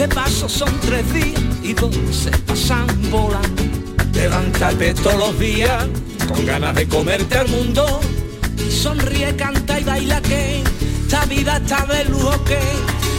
De paso son tres días y dos pasan volando. Levántate todos los días con ganas de comerte al mundo. Sonríe, canta y baila que esta vida está de lujo que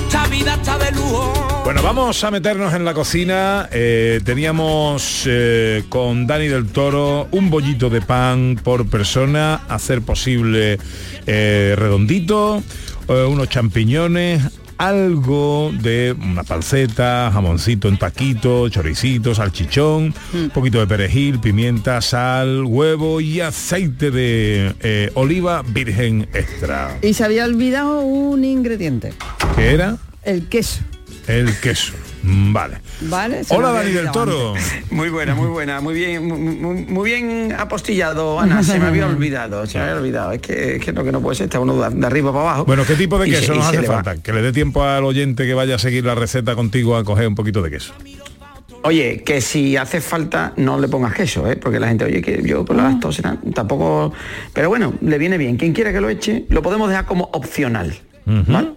esta vida está de lujo. Bueno, vamos a meternos en la cocina. Eh, teníamos eh, con Dani del Toro un bollito de pan por persona, hacer posible eh, redondito, unos champiñones, algo de una panceta, jamoncito en taquito, choricito, salchichón, un poquito de perejil, pimienta, sal, huevo y aceite de eh, oliva virgen extra. Y se había olvidado un ingrediente, ¿Qué era? el queso. El queso. Mm, Vale. ¿Vale? Hola Dani del Toro. Muy buena, muy buena, muy bien, muy, muy- bien apostillado, Ana, se me había olvidado, se me había olvidado, es que, es que no, que no puede ser, está uno de, de arriba para abajo. Bueno, ¿qué tipo de queso se- nos hace falta? Que le dé tiempo al oyente que vaya a seguir la receta contigo a coger un poquito de queso. Oye, que si hace falta no le pongas queso, ¿eh? porque la gente, oye, que yo con la lactosa tampoco... Pero bueno, le viene bien. Quien quiera que lo eche, lo podemos dejar como opcional. ¿vale?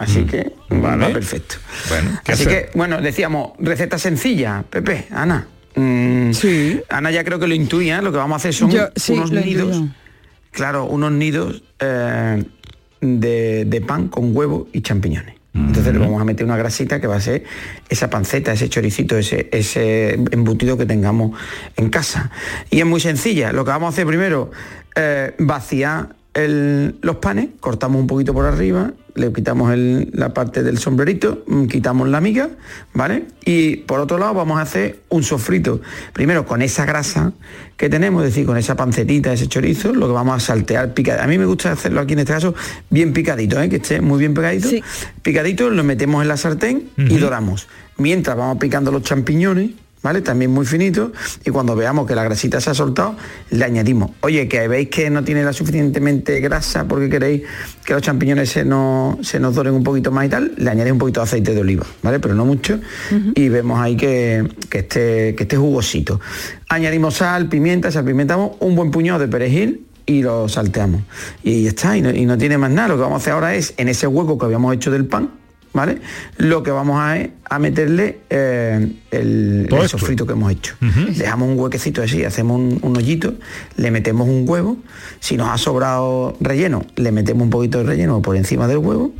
Así que Vale. va perfecto. Bueno, ¿qué Así hacer? que, bueno, decíamos, receta sencilla, Pepe, Ana. Mm, Sí. Ana ya creo que lo intuía, lo que vamos a hacer son Yo- sí, unos nidos. intuyo. Claro, unos nidos eh, de, de pan con huevo y champiñones. Entonces le vamos a meter una grasita que va a ser esa panceta, ese choricito, ese, ese embutido que tengamos en casa. Y es muy sencilla. Lo que vamos a hacer primero, eh, vaciar el- los panes, cortamos un poquito por arriba, le quitamos el- la parte del sombrerito, mm, quitamos la miga, ¿vale? Y por otro lado vamos a hacer un sofrito. Primero con esa grasa que tenemos, es decir, con esa pancetita, ese chorizo, lo que vamos a saltear picadito. A mí me gusta hacerlo aquí en este caso bien picadito, ¿eh? que esté muy bien pegadito. Sí. Picadito, lo metemos en la sartén y doramos. Mientras vamos picando los champiñones, ¿vale? También muy finito y cuando veamos que la grasita se ha soltado, le añadimos. Oye, que veis que no tiene la suficientemente grasa porque queréis que los champiñones se nos, se nos doren un poquito más y tal, le añadéis un poquito de aceite de oliva, ¿vale? Pero no mucho. Y vemos ahí que, que, esté, que esté jugosito. Añadimos sal, pimienta, salpimentamos un buen puñado de perejil y lo salteamos. Y ya está, y no, y no tiene más nada. Lo que vamos a hacer ahora es, en ese hueco que habíamos hecho del pan, ¿vale? Lo que vamos a, a meterle eh, el, el sofrito que hemos hecho. Dejamos un huequecito así, hacemos un, un hoyito, le metemos un huevo. Si nos ha sobrado relleno, le metemos un poquito de relleno por encima del huevo.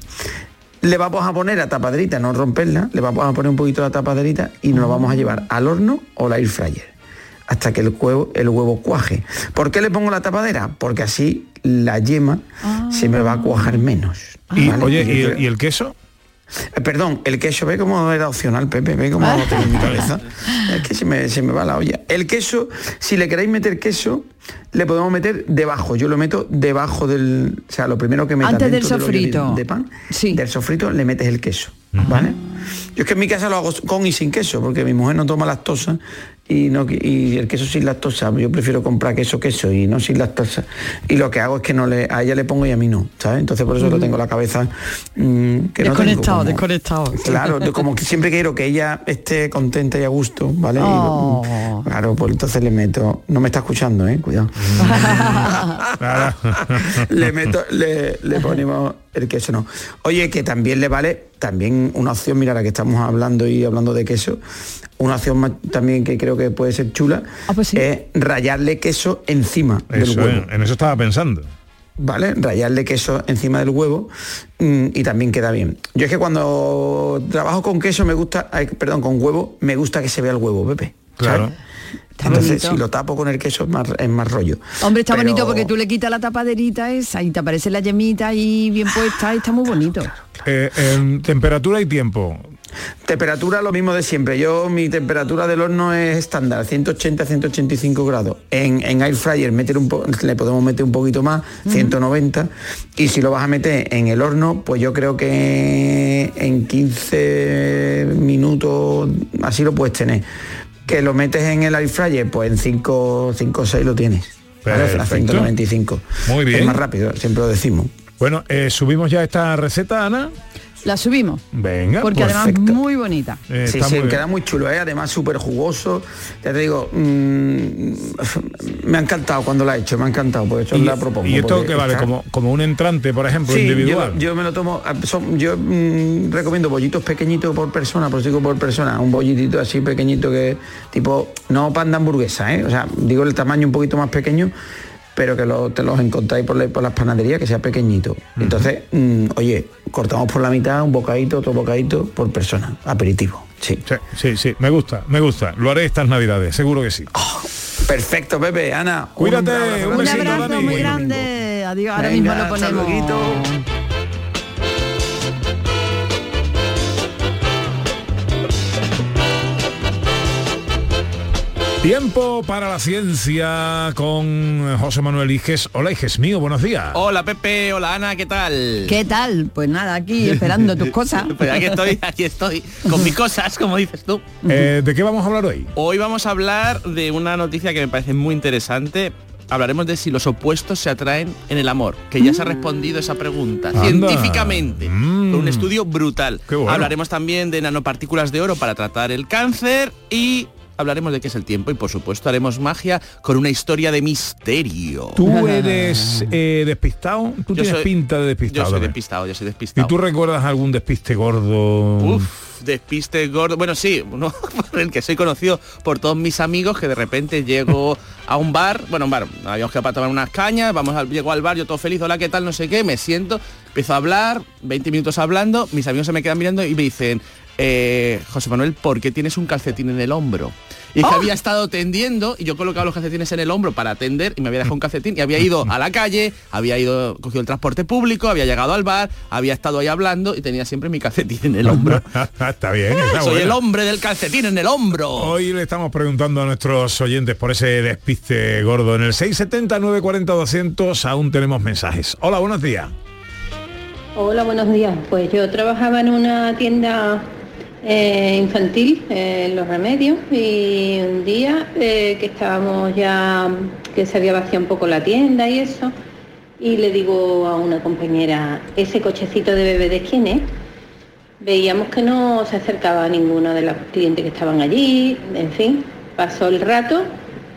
Le vamos a poner la tapaderita, no romperla, le vamos a poner un poquito de tapaderita y nos lo vamos a llevar al horno o la air fryer hasta que el huevo, el huevo cuaje. ¿Por qué le pongo la tapadera? Porque así la yema se me va a cuajar menos. Y, oye, yo ¿y, creo- el- y el queso? Eh, Perdón, el queso, ve cómo era opcional, Pepe, ve cómo lo tengo en mi cabeza. Es que se me, se me va la olla. El queso, si le queréis meter queso, le podemos meter debajo. Yo lo meto debajo del. O sea, lo primero que meta Antes del sofrito. de, de pan, Sí. del sofrito le metes el queso. ¿Vale? Yo es que en mi casa lo hago con y sin queso, porque mi mujer no toma lactosa y no y el queso sin lactosa, yo prefiero comprar queso queso y no sin lactosa. Y lo que hago es que no le a ella le pongo y a mí no, ¿sabes? Entonces por eso lo tengo en la cabeza mm, que no tengo Desconectado, como- desconectado. Claro, como que siempre quiero que ella esté contenta y a gusto, ¿vale? Y, Oh. mm, claro, pues entonces le meto, no me está escuchando, eh, cuidado. Le meto, le, le ponemos el queso, no. Oye, que también le vale, también una opción, mira, la que estamos hablando y hablando de queso, una opción más también que creo que puede ser chula, Ah, pues sí. es rayarle queso encima del huevo. en eso estaba pensando. ¿vale? Rayarle queso encima del huevo mm, y también queda bien. Yo es que cuando trabajo con queso me gusta, ay, perdón, con huevo, me gusta que se vea el huevo, Pepe. ¿sabes? Claro. Está Entonces, bonito. si lo tapo con el queso es más, es más rollo. Hombre, está Pero- bonito porque tú le quitas la tapaderita esa y te aparece la yemita ahí bien puesta y está muy bonito. Eh, en temperatura y tiempo. Temperatura lo mismo de siempre. Yo mi temperatura del horno es estándar, 180 185 grados. En, en air fryer meter un po- le podemos meter un poquito más, 190. Y si lo vas a meter en el horno, pues yo creo que en 15 minutos así lo puedes tener. Que lo metes en el air fryer, pues en 5 o 6 lo tienes. ¿vale? A Perfecto. 195. Muy bien. Es más rápido, siempre lo decimos. Bueno, eh, subimos ya esta receta, Ana. La subimos. Venga, Porque pues, además perfecto. muy bonita. eh, sí, está sí, muy queda muy chulo, ¿eh? además súper jugoso. Ya te digo, mm, me ha encantado cuando la he hecho, me ha encantado, por eso y, la propongo. y esto que vale está- como, como un entrante, por ejemplo, Sí, individual. Yo, yo me lo tomo, ah, son- yo mm, recomiendo bollitos pequeñitos por persona, por digo por persona, un bollitito así pequeñito que tipo, no pan de hamburguesa, ¿eh? o sea, digo el tamaño un poquito más pequeño, pero que lo- te los encontráis por, la- por las panaderías, que sea pequeñito. Entonces, mm, oye, cortamos por la mitad, un bocadito, otro bocadito por persona, aperitivo. Sí. Sí, sí, sí, me gusta, me gusta. Lo haré estas navidades, seguro que sí. Perfecto, Pepe, Ana. Cuídate, abrazo un besito, abrazo Dani. muy grande. Adiós, ahora Venga, mismo lo ponemos. Tiempo para la ciencia con José Manuel Iges. Hola, Iges mío, buenos días. Hola Pepe, hola Ana, ¿qué tal? ¿Qué tal? Pues nada, aquí esperando tus cosas. Pues aquí estoy, aquí estoy, con mis cosas, como dices tú. Eh, ¿De qué vamos a hablar hoy? Hoy vamos a hablar de una noticia que me parece muy interesante. Hablaremos de si los opuestos se atraen en el amor, que ya se ha respondido esa pregunta Anda. científicamente, Mm. con un estudio brutal. Bueno. Hablaremos también de nanopartículas de oro para tratar el cáncer y hablaremos de qué es el tiempo y por supuesto haremos magia con una historia de misterio. ¿Tú eres eh, despistado? Tú Yo tienes soy- pinta de Yo despistado. soy también. despistado, yo soy ¿Y despistado. tú recuerdas algún despiste gordo? Uf, despiste gordo. Bueno, sí, uno por el que soy conocido por todos mis amigos que de repente llego a un bar, bueno, un bar, habíamos quedado para tomar unas cañas, vamos al, llego al bar, yo todo feliz, hola, ¿qué tal? No sé qué, me siento, empiezo a hablar, 20 minutos hablando, mis amigos se me quedan mirando y me dicen, eh, José Manuel, ¿por qué tienes un calcetín en el hombro? Y que había estado tendiendo y yo colocaba los calcetines en el hombro para atender y me había dejado un calcetín y había ido a la calle, había ido, cogido el transporte público, había llegado al bar, había estado ahí hablando y tenía siempre mi calcetín en el hombro. está bien, está Soy el hombre del calcetín en el hombro. Hoy le estamos preguntando a nuestros oyentes por ese despiste gordo. En el 670 940 200 aún tenemos mensajes. Hola, buenos días. Hola, buenos días. Pues yo trabajaba en una tienda eh, infantil, eh, en Los Remedios, y un día eh, que estábamos ya, que se había vaciado un poco la tienda y eso, y le digo a una compañera, ¿ese cochecito de bebé de quién es? Veíamos que no se acercaba a ninguno de los clientes que estaban allí, en fin, pasó el rato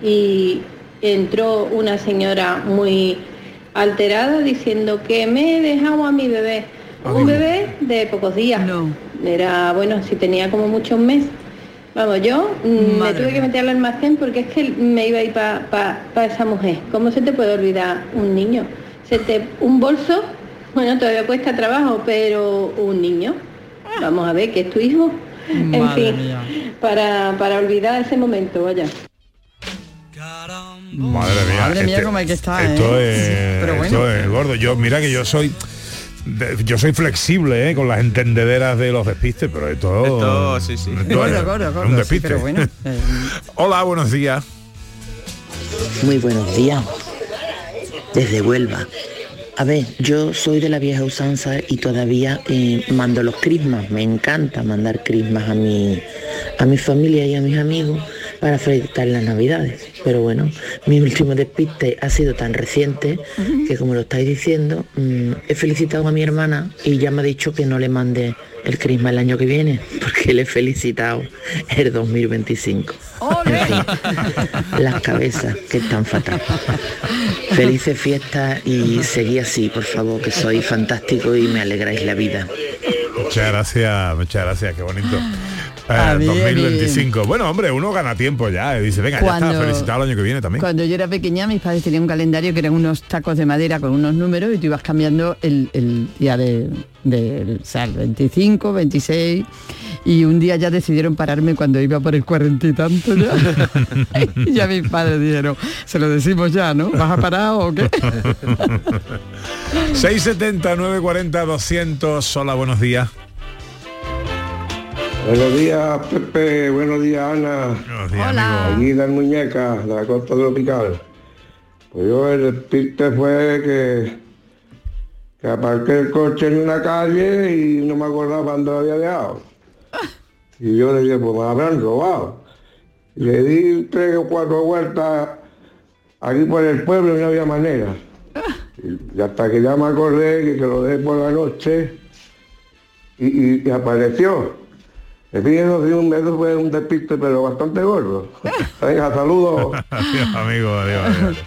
y entró una señora muy alterada diciendo que me he dejado a mi bebé. Un bebé de pocos días. No. Era, bueno, si tenía como mucho un mes. Vamos, yo mm, me Madre tuve que meter al almacén porque es que me iba a ir para esa mujer. ¿Cómo se te puede olvidar un niño? Se te, un bolso, bueno, todavía cuesta trabajo, pero un niño. Vamos a ver, que es tu hijo. en fin, mía. para, para olvidar ese momento, vaya. Madre mía. Madre mía, cómo hay que estar, Esto, ¿eh? es, Pero bueno. esto es gordo. Yo, mira que yo soy de- yo soy flexible ¿eh? con las entendederas de los despistes, pero esto, Esto, sí, sí. esto Gordo, es gordo, un sí, despiste. pero bueno. eh, Hola, buenos días. Muy buenos días. Desde Huelva. A ver, yo soy de la vieja usanza y todavía eh, mando los crismas. Me encanta mandar crismas a mi, a mi familia y a mis amigos para felicitar las navidades. Pero bueno, mi último despiste ha sido tan reciente que como lo estáis diciendo, mm, he felicitado a mi hermana y ya me ha dicho que no le mande el crisma el año que viene, porque le he felicitado el 2025. En fin, las cabezas que están fatal. Felices fiestas y seguí así, por favor, que sois fantástico y me alegráis la vida. Muchas gracias, muchas gracias, qué bonito. Eh, Ah, bien, 2025. Bueno, hombre, uno gana tiempo ya. eh, Dice, venga, ya está, felicitado el año que viene también. Cuando yo era pequeña, mis padres tenían un calendario que eran unos tacos de madera con unos números y tú ibas cambiando el, el día de, de- o sea, el 25, 26 y un día ya decidieron pararme cuando iba por el cuarenta y tanto ya. y ya mis padres dijeron, se lo decimos ya, ¿no? ¿Vas a parar o qué? 670 940 200. Hola, buenos días. Buenos días, Pepe. Buenos días, Ana. Buenos días, Hola. amigo. Muñeca, de la costa tropical. Pues yo el despiste fue que, que aparqué el coche en una calle y no me acordaba cuándo lo había dejado. Y yo le dije, pues me habrán robado. Le di tres o cuatro vueltas aquí por el pueblo y no había manera. Y hasta que ya me acordé que lo dejé por la noche y, y- y apareció. Fin, eso, sí, un- fue un despiste, pero bastante gordo. Venga, saludos. adiós, amigo, adiós, adiós.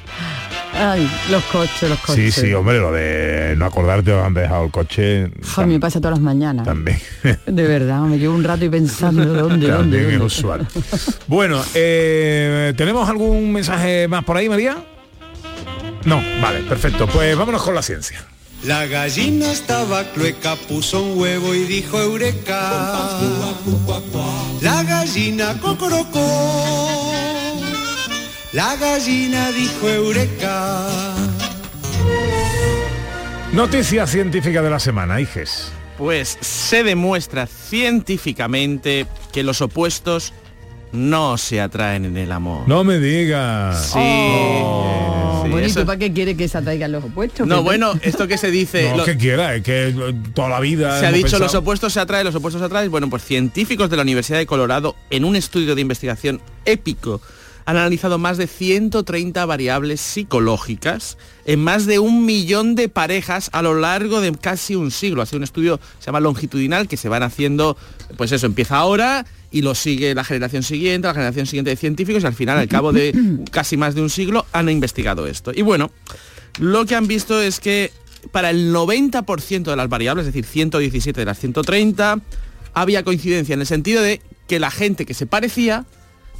Ay, los coches, los Sí, coches. sí, hombre, lo de no acordarte de dónde han dejado el coche. A mí me pasa todas las mañanas. También. De verdad, me llevo un rato y pensando dónde, dónde, También es dónde. usual. Bueno, eh, ¿tenemos algún mensaje más por ahí, María? No, vale, perfecto. Pues vámonos con la ciencia. La gallina estaba clueca, puso un huevo y dijo eureka. La gallina cocorocó. La gallina dijo eureka. Noticia científica de la semana, Iges. Pues se demuestra científicamente que los opuestos no se atraen en el amor. No me digas. Sí. Oh, sí, bonito, eso- ¿para qué quiere que se atraigan los opuestos? No, bueno, esto que se dice... No, lo- que quiera, es que eh, toda la vida. Se ha dicho los opuestos se atraen, los opuestos se atraen. Bueno, pues científicos de la Universidad de Colorado, en un estudio de investigación épico, han analizado más de 130 variables psicológicas en más de un millón de parejas a lo largo de casi un siglo. Ha sido un estudio, se llama longitudinal, que se van haciendo, pues eso, empieza ahora y lo sigue la generación siguiente, la generación siguiente de científicos y al final, al cabo de casi más de un siglo, han investigado esto. Y bueno, lo que han visto es que para el 90% de las variables, es decir, 117 de las 130, había coincidencia en el sentido de que la gente que se parecía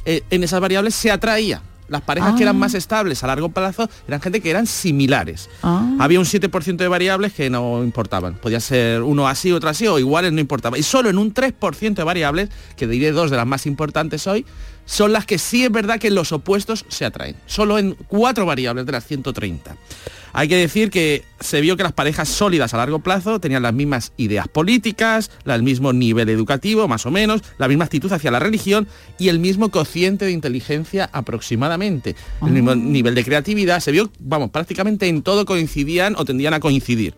eh, en esas variables se atraía. Las parejas que eran Ah. más estables a largo plazo eran gente que eran similares. Ah. Había un 7% de variables que no importaban. Podía ser uno así, otro así, o iguales no importaba. Y solo en un 3% de variables, que diré dos de las más importantes hoy, son las que sí es verdad que los opuestos se atraen. Solo en cuatro variables de las 130. Hay que decir que se vio que las parejas sólidas a largo plazo tenían las mismas ideas políticas, el mismo nivel educativo, más o menos, la misma actitud hacia la religión y el mismo cociente de inteligencia aproximadamente. El mismo nivel de creatividad. Se vio, vamos, prácticamente en todo coincidían o tendían a coincidir.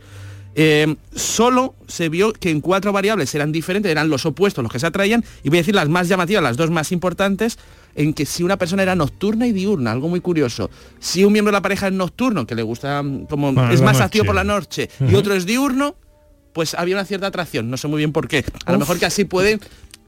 Eh, solo se vio que en cuatro variables eran diferentes, eran los opuestos los que se atraían, y voy a decir las más llamativas, las dos más importantes, en que si una persona era nocturna y diurna, algo muy curioso. Si un miembro de la pareja es nocturno, que le gusta mm, como Bueno, es más activo por la noche, y otro es diurno, pues había una cierta atracción, no sé muy bien por qué. A lo mejor que así puede,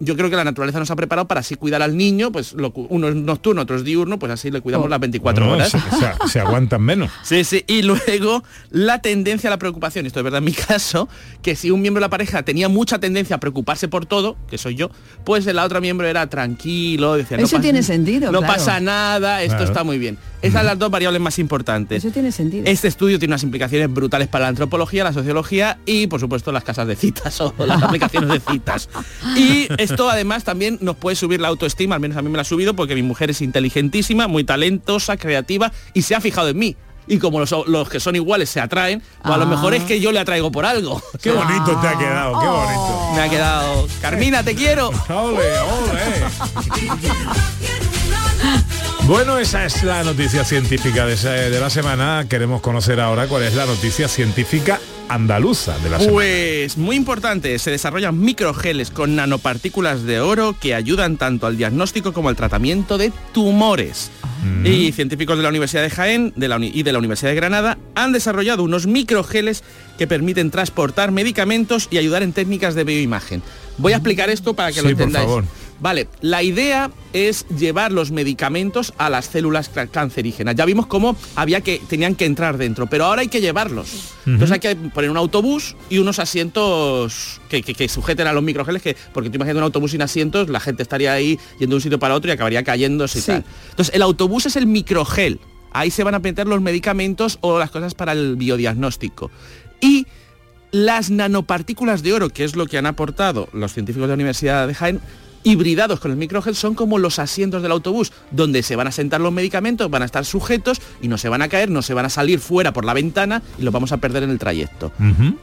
yo creo que la naturaleza nos ha preparado para así cuidar al niño, pues lo uno es nocturno, otro es diurno, pues así le cuidamos Oh. las 24 Bueno, horas. Se, se- se aguantan menos. Sí, sí. Y luego la tendencia a la preocupación. Esto es verdad en mi caso, que si un miembro de la pareja tenía mucha tendencia a preocuparse por todo, que soy yo, pues la otra miembro era tranquilo, decía, no Eso pasa- tiene sentido, No claro. pasa nada, esto Claro. está muy bien. Esas son las dos variables más importantes. Eso tiene sentido. Este estudio tiene unas implicaciones brutales para la antropología, la sociología y, por supuesto, las casas de citas o las aplicaciones de citas. Y esto además también nos puede subir la autoestima, al menos a mí me la ha subido porque mi mujer es inteligentísima, muy talentosa, creativa y se ha fijado en mí. Y como los, los que son iguales se atraen, pues a lo mejor es que yo le atraigo por algo. Qué bonito te ha quedado, qué bonito. Me ha quedado, Carmina, te quiero. Ole, ole. Bueno, esa es la noticia científica de, esa- de la semana. Queremos conocer ahora cuál es la noticia científica andaluza de la semana. Pues muy importante, se desarrollan microgeles con nanopartículas de oro que ayudan tanto al diagnóstico como al tratamiento de tumores. Y científicos de la Universidad de Jaén de la uni- y de la Universidad de Granada han desarrollado unos microgeles que permiten transportar medicamentos y ayudar en técnicas de bioimagen. Voy a explicar esto para que lo por entendáis. favor. Vale, la idea es llevar los medicamentos a las células ca- cancerígenas. Ya vimos cómo había que tenían que entrar dentro, pero ahora hay que llevarlos. Entonces hay que poner un autobús y unos asientos que, que- que sujeten a los microgeles, que porque tú imaginas un autobús sin asientos, la gente estaría ahí yendo de un sitio para otro y acabaría cayéndose y Sí. tal. Entonces el autobús es el microgel. Ahí se van a meter los medicamentos o las cosas para el biodiagnóstico. Y las nanopartículas de oro, que es lo que han aportado los científicos de la Universidad de Jaén, hibridados con el microgel son como los asientos del autobús, donde se van a sentar los medicamentos, van a estar sujetos y no se van a caer, no se van a salir fuera por la ventana y los vamos a perder en el trayecto.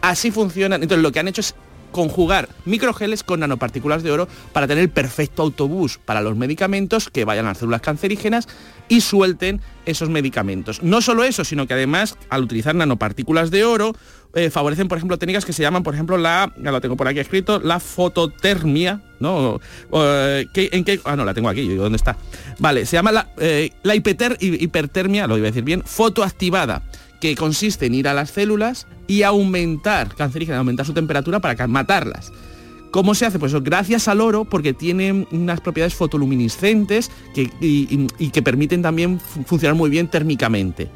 Así funcionan. Entonces lo que han hecho es conjugar microgeles con nanopartículas de oro para tener el perfecto autobús para los medicamentos que vayan a las células cancerígenas y suelten esos medicamentos. No solo eso, sino que además al utilizar nanopartículas de oro eh, favorecen, por ejemplo, técnicas que se llaman, por ejemplo, la, ya lo tengo por aquí escrito, la fototermia, ¿no? Eh, ¿qué- ¿En qué? Ah, no, la tengo aquí, ¿dónde está? Vale, se llama la, eh, la hipertermia, lo iba a decir bien, fotoactivada, que consiste en ir a las células y aumentar, cancerígenas, aumentar su temperatura para matarlas. ¿Cómo se hace? Pues gracias al oro, porque tiene unas propiedades fotoluminiscentes que, y, que permiten también fu- funcionar muy bien térmicamente.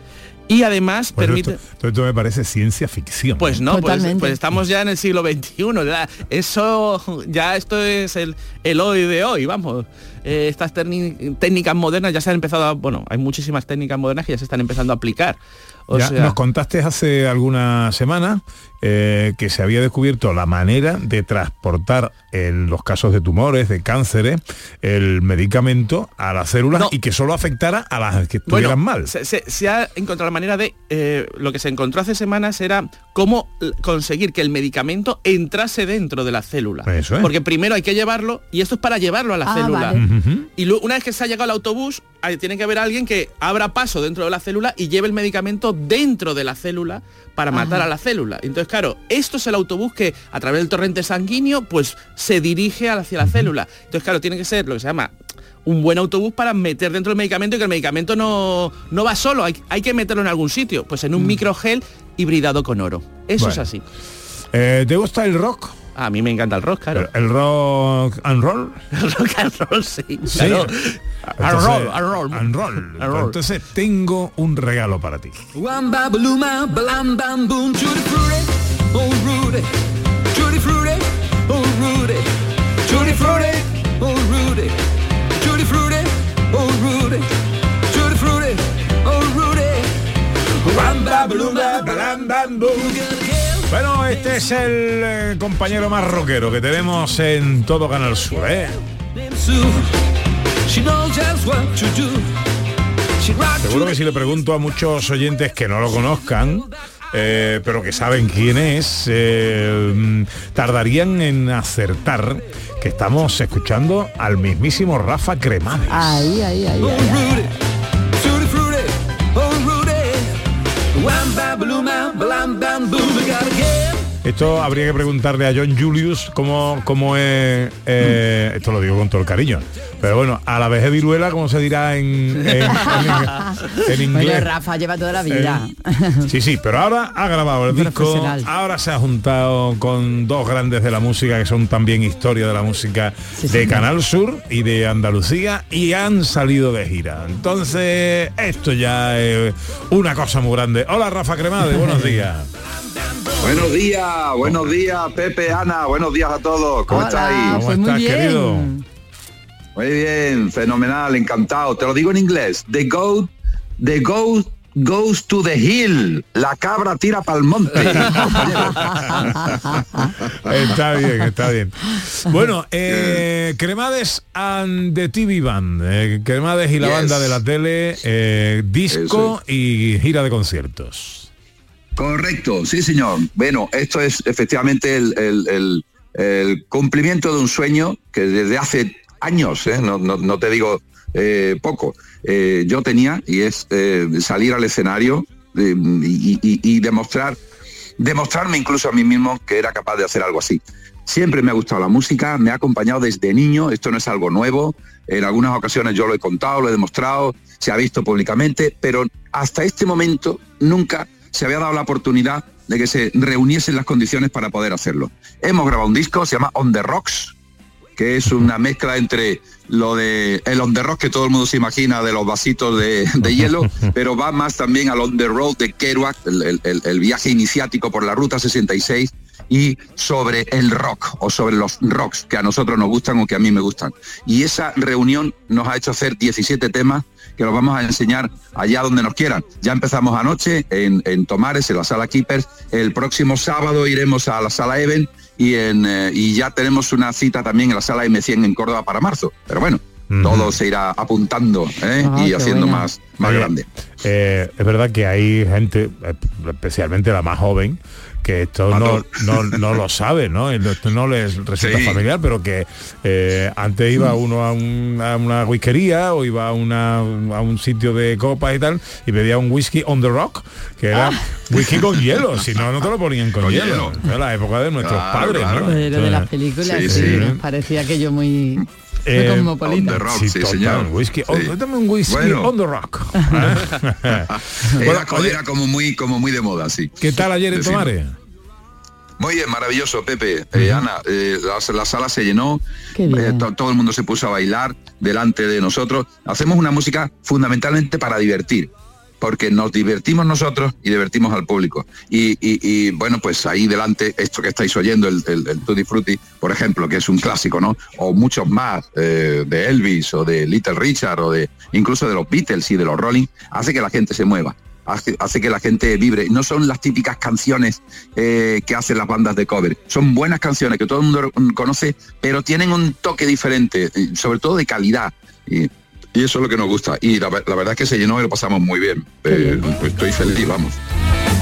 Y además Pues permite... esto, esto- esto me parece ciencia ficción. Pues no, pues, Totalmente. pues estamos ya en el siglo XXI. ya. Eso, ya esto es el, el hoy de hoy, vamos. Eh, estas técnicas modernas ya se han empezado a, bueno, hay muchísimas técnicas modernas que ya se están empezando a aplicar. O Ya sea, nos contaste hace algunas semanas eh, que se había descubierto la manera de transportar en los casos de tumores, de cánceres, el medicamento a las células No. y que solo afectara a las que Bueno, estuvieran mal. Se, se- se ha encontrado la manera de, eh, lo que se encontró hace semanas era cómo l- conseguir que el medicamento entrase dentro de la célula. Eso es. Porque primero hay que llevarlo, y esto es para llevarlo a la Ah, célula. vale. Y luego, una vez que se ha llegado al autobús, tiene que haber alguien que abra paso dentro de la célula y lleve el medicamento dentro de la célula para matar a la célula. Entonces, claro, esto es el autobús que a través del torrente sanguíneo, pues se dirige hacia la célula. Entonces, claro, tiene que ser lo que se llama un buen autobús para meter dentro el medicamento y que el medicamento no, no va solo, hay, hay que meterlo en algún sitio, pues en un microgel hibridado con oro. Eso es así. Eh, ¿Te gusta el rock? A mí me encanta el rock, claro. ¿El, el rock and roll? El rock and roll, sí. Sí. claro. And Entonces, roll, and roll. and roll. And roll. Entonces tengo un regalo para ti. Bueno, este es el eh, compañero más rockero que tenemos en todo Canal Sur, ¿eh? Seguro que si le pregunto a muchos oyentes que no lo conozcan, eh, pero que saben quién es, eh, tardarían en acertar que estamos escuchando al mismísimo Rafa Cremades. Ahí, ahí, ahí. Ahí. bam, bam, boom. We gotta get. Esto habría que preguntarle a John Julius cómo, cómo es, eh, esto lo digo con todo el cariño, pero bueno, a la vez de viruela, ¿cómo se dirá en, en- en- inglés? Rafa lleva toda la vida. Eh, sí, sí, pero ahora ha grabado el disco, ahora se ha juntado con dos grandes de la música que son también historia de la música Sí, de sí. Canal Sur y de Andalucía y han salido de gira. Entonces, esto ya es una cosa muy grande. Hola Rafa Cremade, buenos días. Buenos días, buenos días, Pepe, Ana, buenos días a todos. ¿Cómo Hola, estáis? ¿Cómo pues muy estás, bien. querido? Muy bien, fenomenal, encantado. Te lo digo en inglés. The goat, the goat goes to the hill. La cabra tira para el monte. Está bien, está bien. Bueno, eh, Cremades and the TV Band. eh, Cremades y la Yes. banda de la tele, eh, disco y gira de conciertos. Correcto, sí señor. Bueno, esto es efectivamente el, cumplimiento de un sueño que desde hace años, ¿eh? no, te digo eh, poco, eh, yo tenía y es salir al escenario y- y demostrar, demostrarme incluso a mí mismo que era capaz de hacer algo así. Siempre me ha gustado la música, me ha acompañado desde niño, esto no es algo nuevo, en algunas ocasiones yo lo he contado, lo he demostrado, se ha visto públicamente, pero hasta este momento nunca se había dado la oportunidad de que se reuniesen las condiciones para poder hacerlo. Hemos grabado un disco, se llama On the Rocks, que es una mezcla entre lo de el on the rock que todo el mundo se imagina de los vasitos de, de hielo, pero va más también al on the road de Kerouac, el, el- el- el viaje iniciático por la ruta 66 y sobre el rock o sobre los rocks que a nosotros nos gustan o que a mí me gustan. Y esa reunión nos ha hecho hacer 17 temas que vamos a enseñar allá donde nos quieran. Ya empezamos anoche en, en Tomares, en la sala Keepers. El próximo sábado iremos a la sala Even y, en, eh, y ya tenemos una cita también en la sala M100 en Córdoba para marzo. Pero bueno, todo se irá apuntando ¿eh? Ah, y haciendo buena. más, más Oye, grande. eh, es verdad que hay gente, especialmente la más joven, que esto no, no, no lo sabe, ¿no? Esto no les resulta Sí. familiar, pero que eh, antes iba uno a, un- a una whiskería o iba a, una, a un sitio de copas y tal y pedía un whisky on the rock, que era whisky con hielo, si no, no te lo ponían con, Con hielo. hielo. Era la época de nuestros Claro, padres, claro. ¿no? Pero de las películas, Sí, sí, sí. nos parecía aquello muy eh, cosmopolita. on the rock, Sí, sí, total, señor. Whisky, on- Sí. dame un whisky Bueno. on the rock. Era, como muy como muy de moda, sí. ¿Qué tal ayer en. Tomares? Muy bien, maravilloso, Pepe. Eh, Ana, eh, la, la sala se llenó, eh, to- todo el mundo se puso a bailar delante de nosotros. Hacemos una música fundamentalmente para divertir, porque nos divertimos nosotros y divertimos al público. Y, bueno, pues ahí delante, esto que estáis oyendo, el, el, el Tutti Frutti, por ejemplo, que es un clásico, ¿no? O muchos más, eh, de Elvis o de Little Richard o de incluso de los Beatles y de los Rolling, hace que la gente se mueva. Hace, que la gente vibre. No son las típicas canciones eh, que hacen las bandas de cover. Son buenas canciones que todo el mundo conoce, pero tienen un toque diferente, sobre todo de calidad. Y eso es lo que nos gusta. Y la, ver- la verdad es que se llenó y lo pasamos muy bien. Eh, pues estoy feliz, vamos.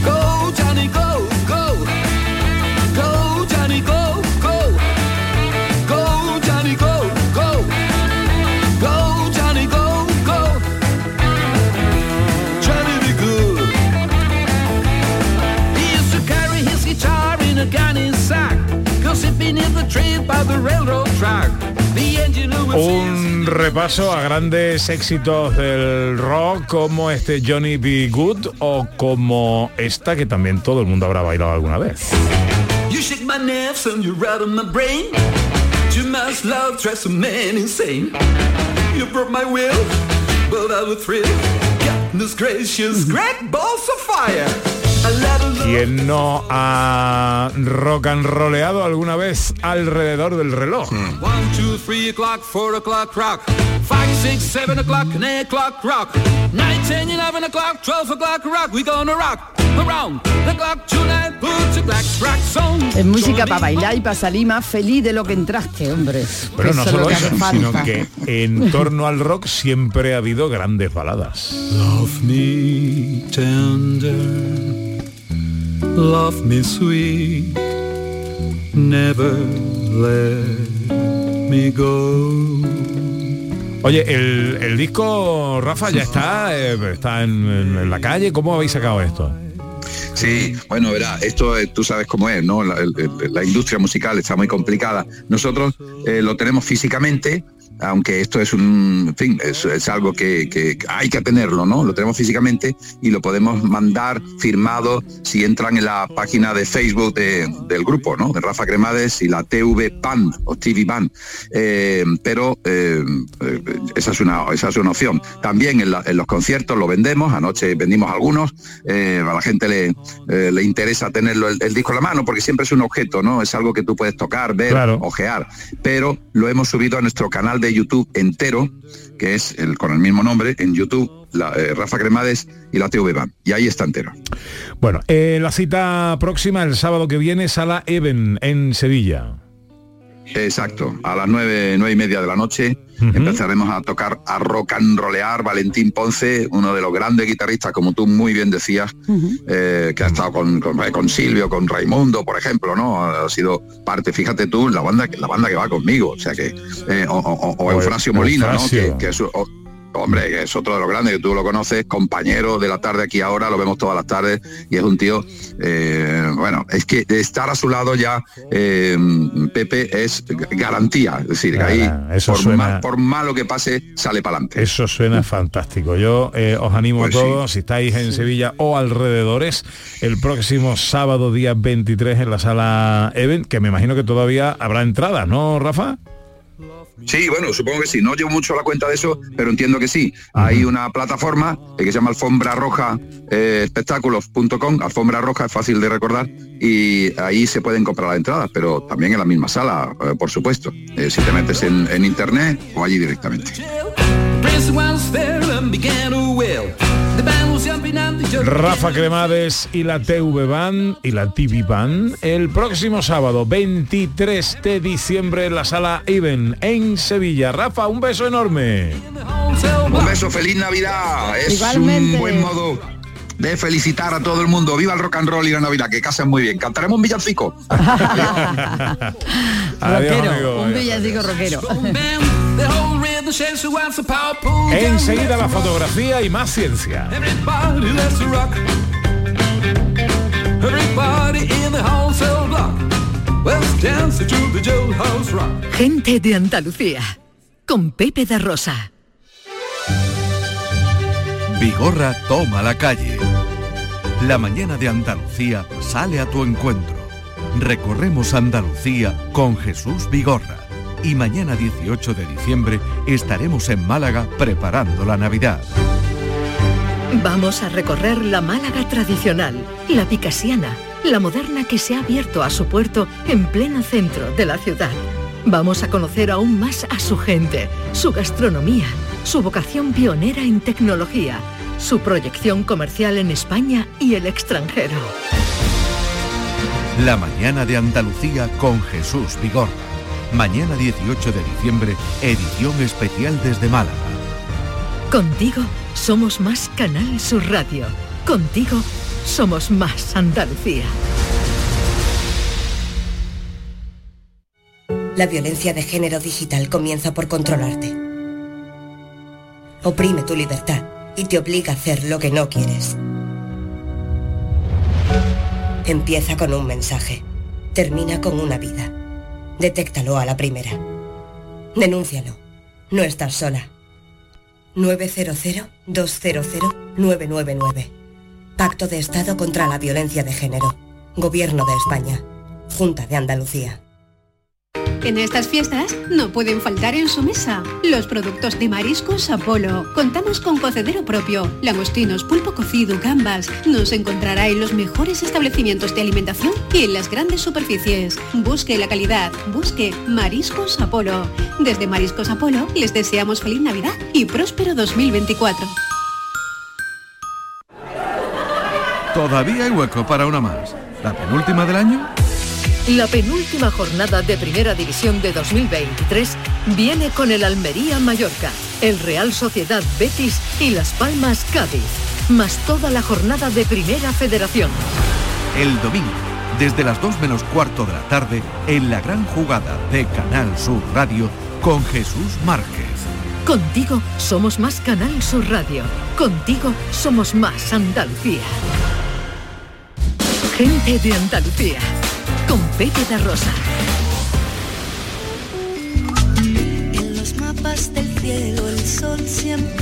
Go, Johnny, go, go. Go, Johnny, go, go. Go, Johnny, go, go. Go, Johnny, go, go. Johnny be good. He used to carry his guitar in a gunny sack. Cause he'd been in the train by the railroad track. Un repaso a grandes éxitos del rock como este Johnny B. Good o como esta que también todo el mundo habrá bailado alguna vez. ¿Quién no ha rock and roleado alguna vez alrededor del reloj? Es música para bailar y para salir más feliz de lo que entraste, hombre. Pero no solo eso, sino que en torno al rock siempre ha habido grandes baladas. Love me tender, love me sweet, never let me go. Oye, el, el disco, Rafa, ya está, eh, está en, la calle. ¿Cómo habéis sacado esto? Sí, bueno, verá, esto eh, tú sabes cómo es, ¿no? La, el- el- la industria musical está muy complicada. Nosotros eh, lo tenemos físicamente, aunque esto es un, en fin, es, es algo que, que hay que tenerlo, ¿no? Lo tenemos físicamente y lo podemos mandar firmado si entran en la página de Facebook de- del grupo, ¿no? De Rafa Cremades y la TV Band o TV Band. Eh, pero eh, esa, es una, esa es una opción. También en, la- en los conciertos lo vendemos, anoche vendimos algunos, eh, a la gente le, le interesa tenerlo el, el disco en la mano porque siempre es un objeto, ¿no? Es algo que tú puedes tocar, ver, Claro. ojear. Pero lo hemos subido a nuestro canal de YouTube entero, que es el con el mismo nombre, en YouTube, la, eh, Rafa Cremades y la TV Band. Y ahí está entero. Bueno, eh, la cita próxima el sábado que viene, Sala Even en Sevilla. Exacto, a las nueve, nueve y media de la noche empezaremos a tocar, a rock and rollear Valentín Ponce, uno de los grandes guitarristas, como tú muy bien decías, eh, que ha estado con, con, con Silvio, con Raimundo, por ejemplo, ¿no? Ha sido parte, fíjate tú, la banda, la banda que va conmigo, o sea que, eh, o, o- o O Eufrasio Molina, ¿no? Eufrasio. Que, que es, o- Hombre, que es otro de los grandes, que tú lo conoces, compañero de la tarde aquí ahora, lo vemos todas las tardes, y es un tío, eh, bueno, es que estar a su lado ya, eh, Pepe, es garantía, es decir, que ahí, eso por, suena- mal- por malo que pase, sale para adelante. Eso suena fantástico. Yo eh, os animo Pues a sí. todos, si estáis en Sevilla o alrededores, el próximo sábado, día 23, en la sala Event, que me imagino que todavía habrá entradas, ¿no, Rafa? Sí, bueno, supongo que sí. No llevo mucho la cuenta de eso, pero entiendo que sí. Hay una plataforma eh, que se llama alfombra roja eh, espectáculos.com, alfombra roja es fácil de recordar, y ahí se pueden comprar las entradas, pero también en la misma sala, eh, por supuesto. Eh, si te metes en, en internet o allí directamente. Rafa Cremades y la TV Band y la TV Band el próximo sábado 23 de diciembre en la sala Even en Sevilla. Rafa, un beso enorme. Un beso, feliz Navidad. Es Igualmente. un buen modo de felicitar a todo el mundo. Viva el rock and roll y la Navidad, que casen muy bien. Cantaremos un villancico. Adiós, rockero, amigo. un villancico rockero. Enseguida la fotografía y más ciencia. Everybody, let's rock. Everybody in the wholesale block. Let's dance to the jailhouse rock. Gente de Andalucía. Con Pepe da Rosa. Vigorra toma la calle. La mañana de Andalucía sale a tu encuentro. Recorremos Andalucía con Jesús Vigorra. Y mañana 18 de diciembre estaremos en Málaga preparando la Navidad. Vamos a recorrer la Málaga tradicional, la picasiana, la moderna que se ha abierto a su puerto en pleno centro de la ciudad. Vamos a conocer aún más a su gente, su gastronomía, su vocación pionera en tecnología, su proyección comercial en España y el extranjero. La mañana de Andalucía con Jesús Vigorra. Mañana 18 de diciembre, edición especial desde Málaga. Contigo somos más Canal Sur Radio. Contigo somos más Andalucía. La violencia de género digital comienza por controlarte. Oprime tu libertad y te obliga a hacer lo que no quieres. Empieza con un mensaje. Termina con una vida. Detéctalo a la primera. Denúncialo. No estás sola. 900-200-999. Pacto de Estado contra la Violencia de Género. Gobierno de España. Junta de Andalucía. En estas fiestas no pueden faltar en su mesa los productos de Mariscos Apolo. Contamos con cocedero propio, langostinos, pulpo cocido, gambas. Nos encontrará en los mejores establecimientos de alimentación y en las grandes superficies. Busque la calidad, busque Mariscos Apolo. Desde Mariscos Apolo les deseamos feliz Navidad y próspero 2024. Todavía hay hueco para una más. La penúltima del año. La penúltima jornada de Primera División de 2023 viene con el Almería Mallorca, el Real Sociedad Betis y Las Palmas Cádiz, más toda la jornada de Primera Federación. El domingo, desde las 2 menos cuarto de la tarde, en la gran jugada de Canal Sur Radio con Jesús Márquez. Contigo somos más Canal Sur Radio. Contigo somos más Andalucía. Gente de Andalucía. Con Pepe da Rosa. En los mapas del cielo el sol siempre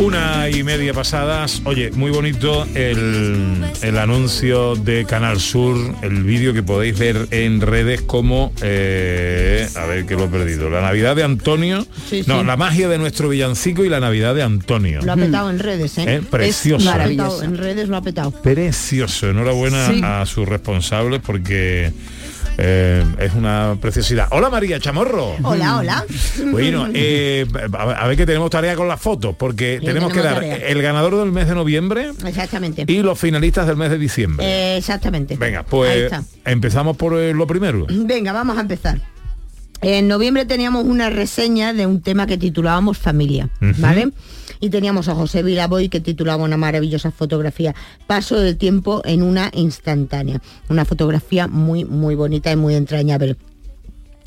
Una y media pasadas. Oye, muy bonito el, el anuncio de Canal Sur, el vídeo que podéis ver en redes como, eh, a ver que lo he perdido, la Navidad de Antonio, Sí, no, sí. la magia de nuestro villancico y la Navidad de Antonio. Lo ha petado en redes, ¿eh? Eh, precioso. Es. En redes lo ha petado. Precioso, enhorabuena Sí. a sus responsables porque eh, es una preciosidad. Hola María Chamorro. Hola, hola. Bueno, eh, a ver que tenemos tarea con las fotos, porque Sí, tenemos que dar tarea. el ganador del mes de noviembre Exactamente. y los finalistas del mes de diciembre. Eh, exactamente. Venga, pues empezamos por eh, lo primero. Venga, vamos a empezar. En noviembre teníamos una reseña de un tema que titulábamos Familia. ¿vale? Y teníamos a José Vilaboy que titulaba una maravillosa fotografía, Paso del tiempo en una instantánea. Una fotografía muy, muy bonita y muy entrañable.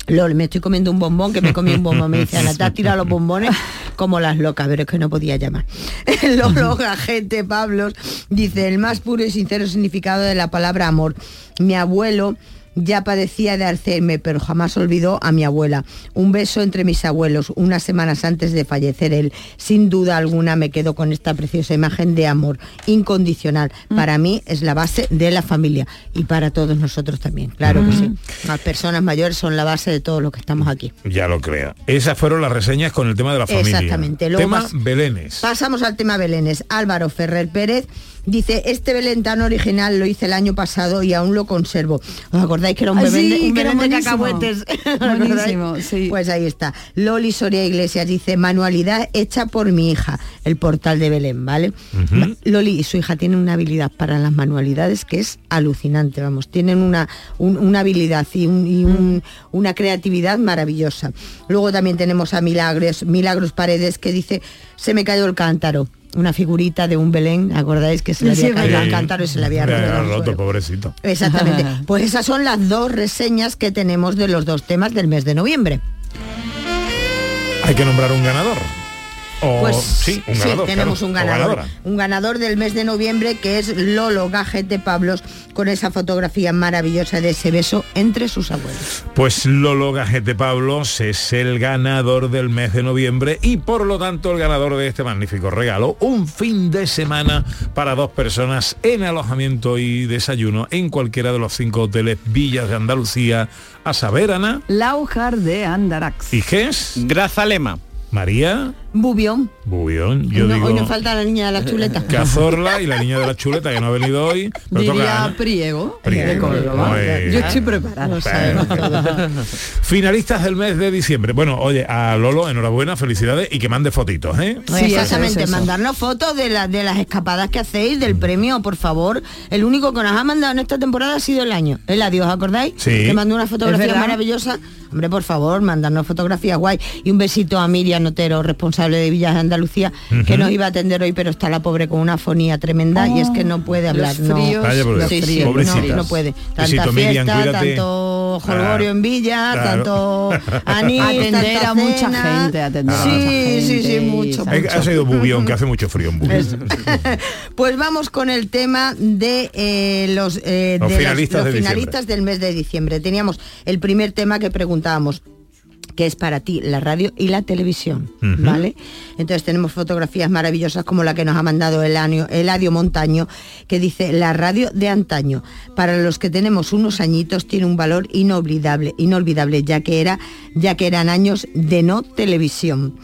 Lol, me estoy comiendo un bombón, que me comí un bombón. Me dice, Ana, te has tirado los bombones como las locas, pero es que no podía llamar. Lolo Gajete Pablos dice, el más puro y sincero significado de la palabra amor. Mi abuelo ya padecía de Alzheimer, pero jamás olvidó a mi abuela. Un beso entre mis abuelos, unas semanas antes de fallecer él. Sin duda alguna me quedo con esta preciosa imagen de amor incondicional. Para mí es la base de la familia y para todos nosotros también, claro que sí. Las personas mayores son la base de todos los que estamos aquí. Ya lo creo. Esas fueron las reseñas con el tema de la familia. Exactamente. Luego Tema pas- Belénes. Pasamos al tema Belénes. Álvaro Ferrer Pérez Dice, este Belén tan original lo hice el año pasado y aún lo conservo. ¿Os acordáis que era un Belén, de, sí, un que era Belén de buenísimo. cacahuetes? Buenísimo, sí. Pues ahí está. Loli Soria Iglesias dice, manualidad hecha por mi hija, el portal de Belén, ¿vale? Loli y su hija tienen una habilidad para las manualidades que es alucinante, vamos, tienen una, un- una habilidad y, un- y un- una creatividad maravillosa. Luego también tenemos a Milagros, Milagros Paredes que dice, se me cayó el cántaro. Una figurita de un Belén, ¿acordáis que se le Sí, había el cántaro y se le había roto roto, pobrecito. Exactamente. Pues esas son las dos reseñas que tenemos de los dos temas del mes de noviembre. Hay que nombrar un ganador. O, Pues sí, un ganador. tenemos claro, un ganador. Un ganador del mes de noviembre que es Lolo Gajete Pablos con esa fotografía maravillosa de ese beso entre sus abuelos. Pues Lolo Gajete Pablos es el ganador del mes de noviembre y por lo tanto el ganador de este magnífico regalo, un fin de semana para dos personas en alojamiento y desayuno en cualquiera de los cinco hoteles Villas de Andalucía, a saber, Ana, Laujar de Andarax. ¿y qué es? Grazalema. María, Bubión. Bubión, yo No, digo hoy nos falta la niña de la chuleta. Cazorla y la niña de la chuleta que no ha venido hoy, pero toca Diría Ana. Priego, Yo estoy preparada. Finalistas del mes de diciembre. Bueno, oye, a Lolo, enhorabuena, felicidades y que mande fotitos, ¿eh? Sí, Exactamente, mandarnos fotos de, la- de las escapadas que hacéis, del premio, por favor. El único que nos ha mandado en esta temporada ha sido el año. El adiós, ¿acordáis? Sí. Que mandó una ¿Es fotografía maravillosa. Hombre, por favor, mandarnos fotografías guay. Y un besito a Miriam Otero, responsable de Villas de Andalucía, que nos iba a atender hoy, pero está la pobre con una afonía tremenda y es que no puede hablar. los no. fríos, Vaya por Dios. Sí, sí, Pobrecitas. no, no puede. Tanta Miriam, fiesta, tanto jolgorio Claro. en Villa, Claro. tanto anís, Atender tanta a mucha gente, atender a sí, mucha sí, mucho. Ha sido Bubión, que hace mucho frío en Bubión. Pues vamos con el tema de eh, los, eh, Los de las- los de finalistas del mes de diciembre. Teníamos el primer tema que preguntábamos que es para ti la radio y la televisión. ¿vale? Entonces tenemos fotografías maravillosas como la que nos ha mandado Eladio, Eladio Montaño, que dice la radio de antaño. Para los que tenemos unos añitos tiene un valor inolvidable, inolvidable, ya que era, ya que eran años de no televisión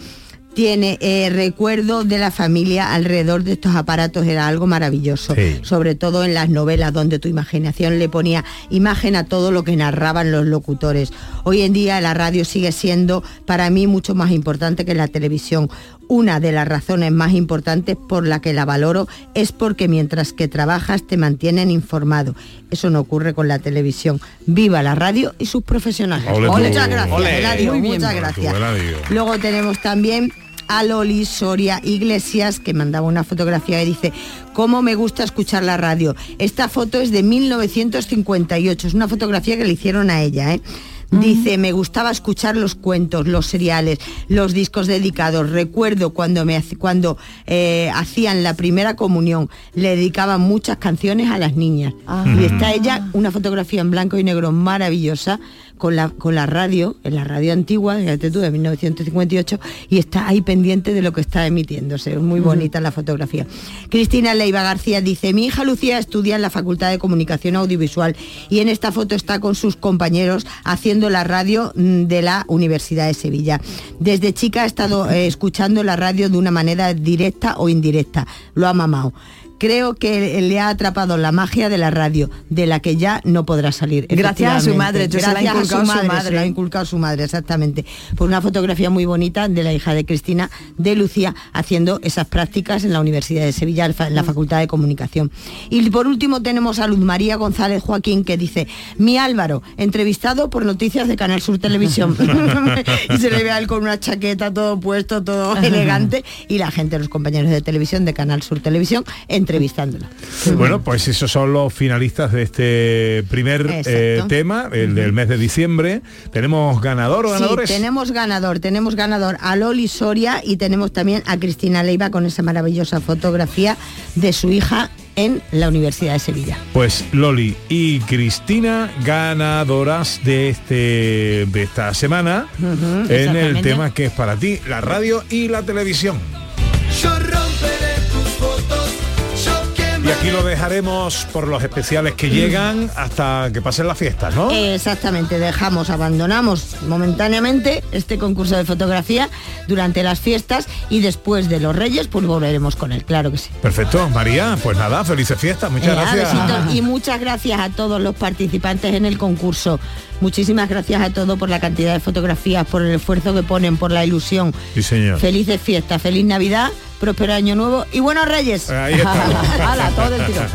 tiene eh, recuerdo de la familia alrededor de estos aparatos, era algo maravilloso, Sí. sobre todo en las novelas donde tu imaginación le ponía imagen a todo lo que narraban los locutores. Hoy en día la radio sigue siendo para mí mucho más importante que la televisión. Una de las razones más importantes por la que la valoro es porque mientras que trabajas te mantienen informado. Eso no ocurre con la televisión. Viva la radio y sus profesionales. Ole. Muchas gracias, Ole. Eladio, Muy bien. muchas gracias. Luego tenemos también a Loli Soria Iglesias, que mandaba una fotografía y dice, ¿cómo me gusta escuchar la radio? Esta foto es de 1958, es una fotografía que le hicieron a ella, ¿eh? Dice, me gustaba escuchar los cuentos, los seriales, los discos dedicados. Recuerdo cuando, me, cuando eh, hacían la primera comunión, le dedicaban muchas canciones a las niñas. Ah. Y está ella, una fotografía en blanco y negro maravillosa, con la, con la radio, en la radio antigua, fíjate tú, de 1958, y está ahí pendiente de lo que está emitiéndose. Es muy bonita la fotografía. Cristina Leiva García dice, mi hija Lucía estudia en la Facultad de Comunicación Audiovisual y en esta foto está con sus compañeros haciendo la radio mm, de la Universidad de Sevilla. Desde chica ha estado eh, escuchando la radio de una manera directa o indirecta. Lo ha mamado. Creo que le ha atrapado la magia de la radio, de la que ya no podrá salir. Gracias a su madre, se la ha Gracias a inculcado su madre. se la ha inculcado su madre, exactamente. Por una fotografía muy bonita de la hija de Cristina, de Lucía, haciendo esas prácticas en la Universidad de Sevilla, en la Facultad de Comunicación. Y por último tenemos a Luz María González Joaquín que dice, mi Álvaro, entrevistado por noticias de Canal Sur Televisión. y se le ve a él con una chaqueta, todo puesto, todo elegante, y la gente, los compañeros de televisión de Canal Sur Televisión, entrevistándolo. Bueno, pues esos son los finalistas de este primer eh, tema, el del mes de diciembre. Tenemos ganador o ganadores. Sí, tenemos ganador, tenemos ganador a Loli Soria y tenemos también a Cristina Leiva con esa maravillosa fotografía de su hija en la Universidad de Sevilla. Pues Loli y Cristina, ganadoras de este de esta semana en el tema que es para ti, la radio y la televisión. Y aquí lo dejaremos por los especiales que llegan hasta que pasen las fiestas, ¿no? Exactamente, dejamos, abandonamos momentáneamente este concurso de fotografía durante las fiestas y después de los Reyes, pues volveremos con él, claro que sí. Perfecto, María, pues nada, felices fiestas, muchas Venga, gracias. Y muchas gracias a todos los participantes en el concurso. Muchísimas gracias a todos por la cantidad de fotografías, por el esfuerzo que ponen, por la ilusión. Sí, señor. Felices fiestas, feliz Navidad, próspero año nuevo y buenos Reyes. Ahí está. Hala, todo el tirón.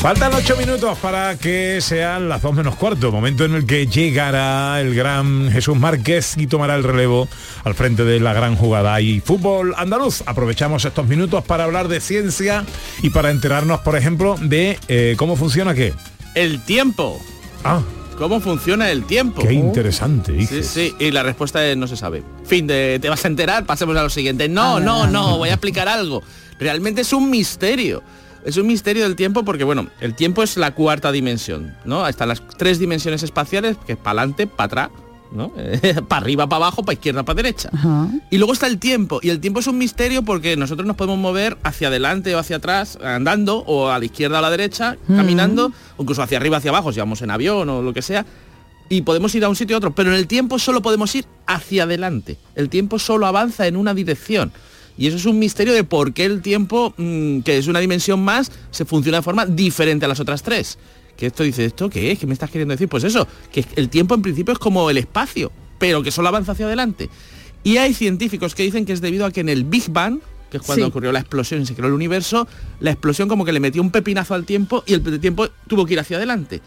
Faltan ocho minutos para que sean las dos menos cuarto, momento en el que llegará el gran Jesús Márquez y tomará el relevo al frente de la gran jugada y fútbol andaluz. Aprovechamos estos minutos para hablar de ciencia y para enterarnos, por ejemplo, de eh, cómo funciona qué. El tiempo. Ah, ¿Cómo funciona el tiempo? qué interesante. Sí, dices. sí, y la respuesta es no se sabe. Fin de, te vas a enterar, pasemos a lo siguiente. No, no, no, voy a explicar algo. Realmente es un misterio. Es un misterio del tiempo porque, bueno, el tiempo es la cuarta dimensión, ¿no? Están las tres dimensiones espaciales, que es para adelante, para atrás, ¿no? para arriba, para abajo, para izquierda, para derecha. Y luego está el tiempo. Y el tiempo es un misterio porque nosotros nos podemos mover hacia adelante o hacia atrás, andando, o a la izquierda o a la derecha, caminando, o incluso hacia arriba, hacia abajo, si vamos en avión o lo que sea. Y podemos ir a un sitio a otro, pero en el tiempo solo podemos ir hacia adelante. El tiempo solo avanza en una dirección. Y eso es un misterio de por qué el tiempo, mm, que es una dimensión más, se funciona de forma diferente a las otras tres. Que esto dice, ¿esto qué es? ¿Qué me estás queriendo decir? Pues eso, que el tiempo en principio es como el espacio, pero que solo avanza hacia adelante. Y hay científicos que dicen que es debido a que en el Big Bang, que es cuando Sí. ocurrió la explosión y se creó el universo, la explosión como que le metió un pepinazo al tiempo y el tiempo tuvo que ir hacia adelante.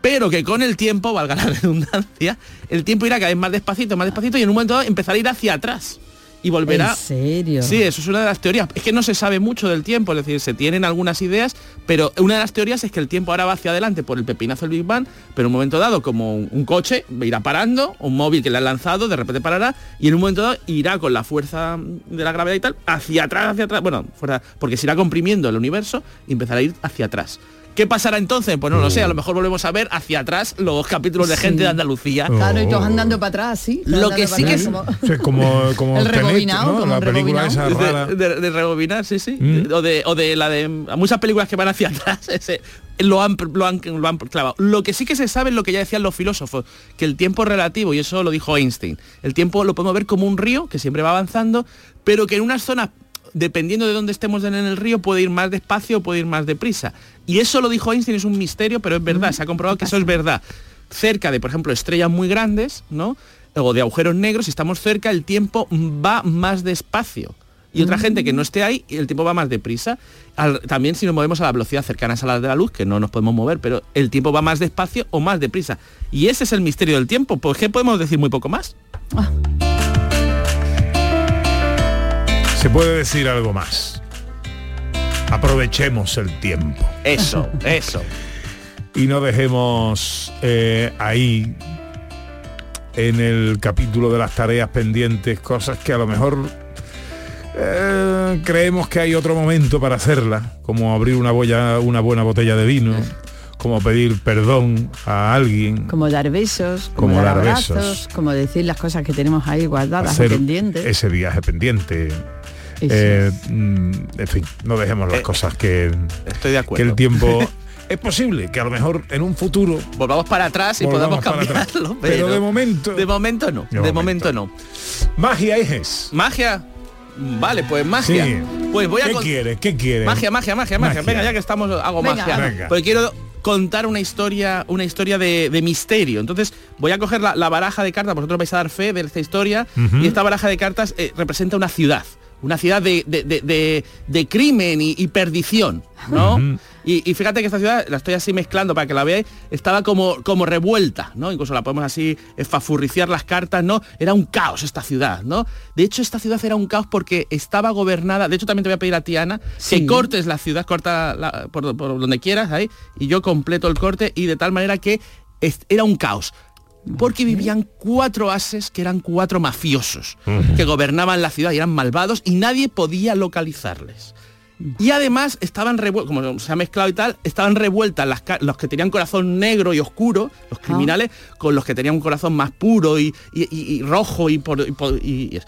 Pero que con el tiempo, valga la redundancia, el tiempo irá cada vez más despacito, más despacito y en un momento dado empezará a ir hacia atrás. Y volverá... ¿En serio? Sí, eso es una de las teorías. Es que no se sabe mucho del tiempo, es decir, se tienen algunas ideas, pero una de las teorías es que el tiempo ahora va hacia adelante por el pepinazo del Big Bang, pero en un momento dado, como un, un coche, irá parando, un móvil que le han lanzado, de repente parará, y en un momento dado irá con la fuerza de la gravedad y tal, hacia atrás, hacia atrás, bueno, fuera, porque se irá comprimiendo el universo y empezará a ir hacia atrás. ¿Qué pasará entonces? Pues no lo sé, a lo mejor volvemos a ver hacia atrás los capítulos de Sí. gente de Andalucía. Claro, y todos andando para atrás, sí. Lo que sí que es- como- Sí, como, como El Tenet, rebobinado, ¿no? como la película esa rara. De, de- de rebobinar, sí, sí. Mm. O, de, o de la de muchas películas que van hacia atrás, ese, lo, han, lo, han, lo han clavado. Lo que sí que se sabe es lo que ya decían los filósofos, que el tiempo es relativo, y eso lo dijo Einstein. El tiempo lo podemos ver como un río que siempre va avanzando, pero que en unas zonas dependiendo de dónde estemos en el río, puede ir más despacio o puede ir más deprisa. Y eso lo dijo Einstein, es un misterio, pero es verdad, se ha comprobado que eso es verdad. Cerca de, por ejemplo, estrellas muy grandes, ¿no? O de agujeros negros, si estamos cerca, el tiempo va más despacio. Y otra gente que no esté ahí, el tiempo va más deprisa. Al- también si nos movemos a la velocidad cercanas a la de la luz, que no nos podemos mover, pero el tiempo va más despacio o más deprisa. Y ese es el misterio del tiempo. ¿Por qué podemos decir muy poco más? Se puede decir algo más. Aprovechemos el tiempo. Eso, eso. Y no dejemos eh, ahí en el capítulo de las tareas pendientes cosas que a lo mejor eh, creemos que hay otro momento para hacerla, como abrir una, boya- una buena botella de vino, como pedir perdón a alguien, Como dar besos, como, Como dar, dar abrazos, besos. como decir las cosas que tenemos ahí guardadas hacer pendientes. ese viaje pendiente. Eh, mm, en fin, no dejemos las cosas que, Estoy de que acuerdo. el tiempo... es posible que a lo mejor en un futuro Volvamos para atrás y podamos cambiarlo. Pero de momento... De momento no. De, De momento. no. Magia es. Magia. Vale, pues magia. Sí. Pues voy a ¿Qué con- quiere? ¿Qué quiere? Magia, magia, magia, magia. Magia. Venga, ya que estamos, hago Venga. magia. Venga. Porque quiero contar una historia, una historia de, de misterio. Entonces voy a coger la, la baraja de cartas, vosotros vais a dar fe de esta historia, y esta baraja de cartas eh, representa una ciudad. Una ciudad de, de- de- de- crimen y, y perdición, ¿no? Y, y fíjate que esta ciudad, la estoy así mezclando para que la veáis, estaba como, como revuelta, ¿no? Incluso la podemos así esfafurriciar las cartas, ¿no? Era un caos esta ciudad, ¿no? De hecho, esta ciudad era un caos porque estaba gobernada, de hecho también te voy a pedir a ti, Ana, Sí. que cortes la ciudad, corta la- por, por donde quieras ahí, y yo completo el corte y de tal manera que es- era un caos. Porque vivían cuatro ases que eran cuatro mafiosos que gobernaban la ciudad y eran malvados y nadie podía localizarles. Y además estaban revueltos, como se ha mezclado y tal, estaban revueltas las los que tenían corazón negro y oscuro, los criminales, con los que tenían un corazón más puro y, y- y- y rojo y, por- y por- y- y-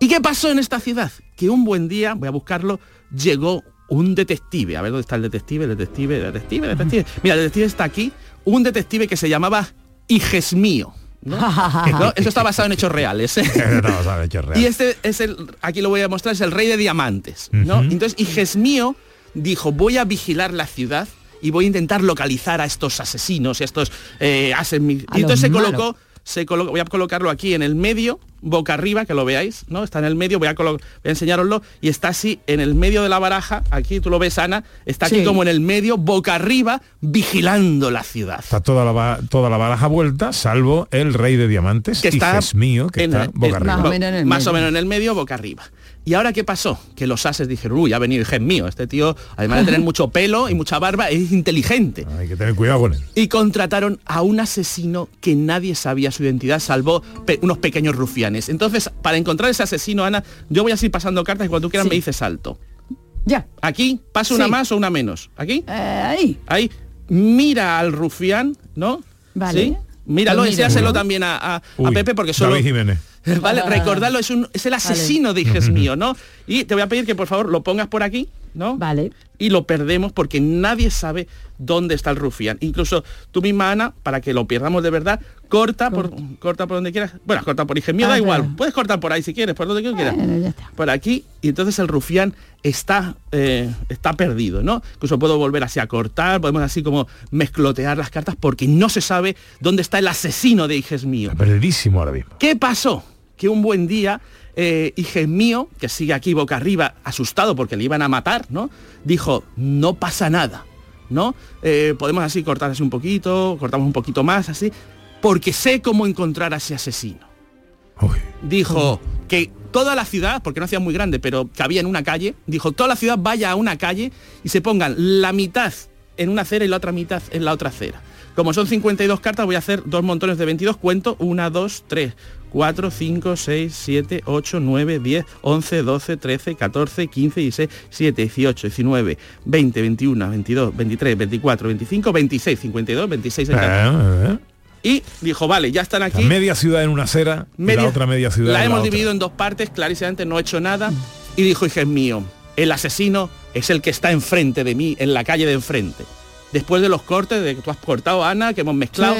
¿Y qué pasó en esta ciudad? Que un buen día, voy a buscarlo, llegó un detective. A ver dónde está el detective, el detective, el detective, el detective. Mira, el detective está aquí. Un detective que se llamaba Igesmío. ¿no? ¿No? Eso está basado en hechos reales. ¿eh? Está basado en hechos reales. Y este es el, aquí lo voy a mostrar, es el rey de diamantes. ¿no? Ujú. Entonces Igesmío dijo, voy a vigilar la ciudad y voy a intentar localizar a estos asesinos, a estos eh, asen- Y entonces se colocó, malos. Se voy a colocarlo aquí en el medio, boca arriba, que lo veáis, ¿no? Está en el medio, voy a, colo- voy a enseñaroslo, y está así en el medio de la baraja, aquí tú lo ves, Ana, está aquí Sí. como en el medio, boca arriba, vigilando la ciudad. Está toda la, toda la baraja vuelta, salvo el rey de diamantes, que está es mío, que en está el- boca en- arriba. bo- más o menos en el medio, boca arriba. ¿Y ahora qué pasó? Que los ases dijeron, uy, ha venido el gen mío. Este tío, además de tener mucho pelo y mucha barba, es inteligente. Hay que tener cuidado con él. Y contrataron a un asesino que nadie sabía su identidad, salvo pe- unos pequeños rufianes. Entonces, para encontrar ese asesino, Ana, yo voy a seguir pasando cartas y cuando tú quieras Sí. me dices salto. Ya. Aquí, pasa una Sí. más o una menos. ¿Aquí? ahí. Ahí. Mira al rufián, ¿no? Vale. ¿Sí? Míralo, Lo miro. enséñaselo también a, a- a Uy, Pepe porque solo... David Jiménez. Vale, Ah. recordarlo, es, un, es el asesino de Hijes mío, ¿no? Y te voy a pedir que por favor lo pongas por aquí, ¿no? Vale. Y lo perdemos porque nadie sabe dónde está el rufián. Incluso tú misma, Ana, para que lo pierdamos de verdad, corta por, corta por donde quieras. Bueno, corta por Hijes mío, Ah, da igual. claro. Puedes cortar por ahí si quieres, por donde quieras. Bueno, ya está. Por aquí, y entonces el rufián está, eh, está perdido, ¿no? Incluso puedo volver así a cortar, podemos así como mezclotear las cartas porque no se sabe dónde está el asesino de Hijes mío. Perdidísimo ahora mismo. ¿Qué pasó? Que un buen día, eh, mío, que sigue aquí boca arriba, asustado porque le iban a matar, ¿no? Dijo, no pasa nada, ¿no? Eh, podemos así cortar así un poquito, cortamos un poquito más, así, porque sé cómo encontrar a ese asesino. Dijo que toda la ciudad, porque no hacía muy grande, pero cabía en una calle, dijo, toda la ciudad vaya a una calle y se pongan la mitad en una acera y la otra mitad en la otra acera. Como son 52 cartas, voy a hacer dos montones de 22, cuento 1, 2, 3, 4, 5, 6, 7, 8, 9, 10, 11, 12, 13, 14, 15, 16, 17, 18, 19, 20, 21, 22, 23, 24, 25, 26, 52, 26 en cada- Eh, eh. Y dijo, vale, ya están La aquí. media ciudad en una acera y Media- la otra media ciudad la en hemos la otra. dividido en dos partes, clarísimamente no he hecho nada. Y dijo, hija mío, el asesino es el que está enfrente de mí, en la calle de enfrente. Después de los cortes de que tú has cortado, Ana, que hemos mezclado,